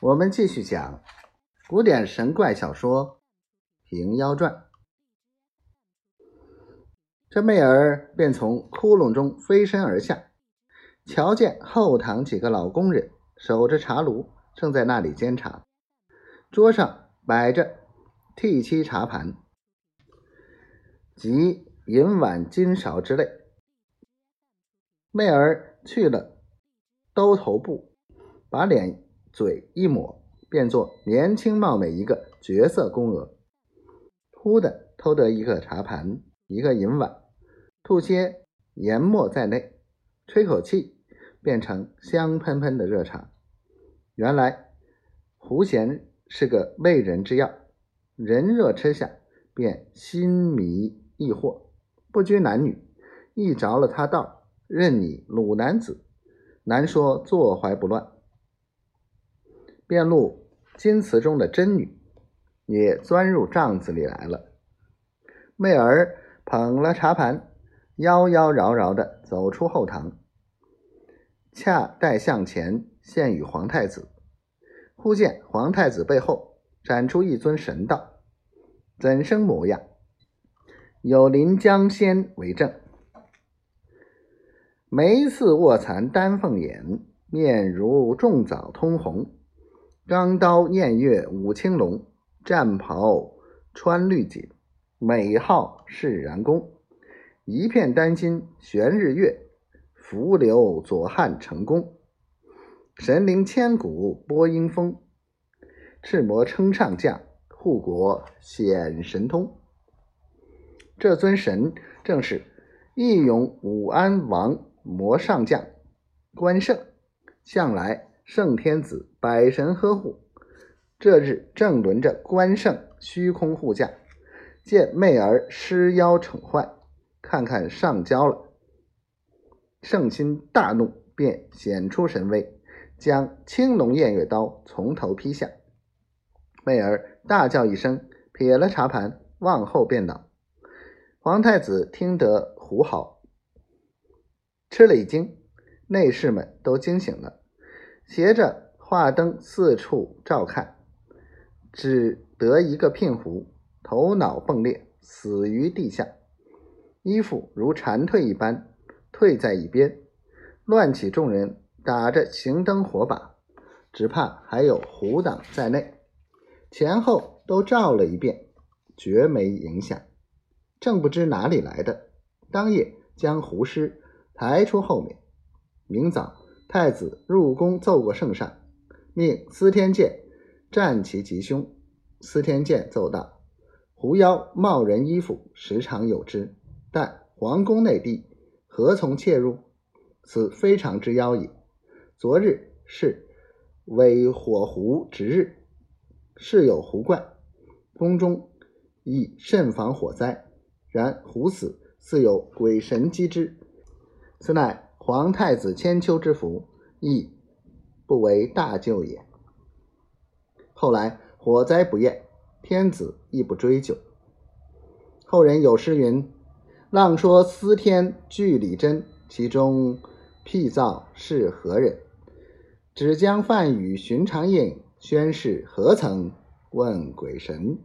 我们继续讲古典神怪小说《平妖传》。这媚儿便从窟窿中飞身而下，瞧见后堂几个老工人守着茶炉，正在那里煎茶，桌上摆着剔漆茶盘及银碗、金勺之类。媚儿去了兜头布，把脸。嘴一抹，变作年轻貌美一个绝色宫娥。忽的偷得一个茶盘，一个银碗，吐些研末在内，吹口气，变成香喷喷的热茶。原来胡贤是个媚人之药，人若吃下，便心迷意惑，不拘男女，一着了他道，任你鲁男子，难说坐怀不乱。便录金瓷中的真女，也钻入帐子里来了。媚儿捧了茶盘，妖妖娆娆的走出后堂，恰待向前献与皇太子。忽见皇太子背后展出一尊神道，怎生模样？有临江仙为证，眉似卧蚕丹凤眼，面如重枣通红。钢刀偃月舞青龙，战袍穿绿锦，美号释然宫。一片丹心悬日月，浮流左汉成功。神灵千古播阴风，赤魔称上将，护国显神通。这尊神正是义勇武安王魔上将关胜，向来。圣天子百神呵护，这日正轮着关胜虚空护驾，见媚儿施妖宠坏，看看上交了，圣心大怒，便显出神威，将青龙偃月刀从头劈下。媚儿大叫一声，撇了茶盘，往后便倒。皇太子听得胡嚎，吃了一惊，内侍们都惊醒了。携着画灯四处照看，只得一个聘狐头脑迸裂，死于地下，衣服如蝉蜕一般退在一边。乱起众人打着行灯火把，只怕还有狐党在内，前后都照了一遍，绝没影响。正不知哪里来的，当夜将狐尸抬出后面，明早。太子入宫奏过圣上，命司天监战其吉凶。司天监奏道：“狐妖冒人衣服，时常有之，但皇宫内地何从窃入？此非常之妖也。昨日是尾火狐值日，事有狐怪，宫中亦慎防火灾。然狐死，似有鬼神击之，此乃。”皇太子千秋之福，亦不为大救也。后来火灾不厌，天子亦不追究。后人有诗云：“浪说司天据理真，其中辟造是何人？只将梵语寻常应，宣誓何曾问鬼神？”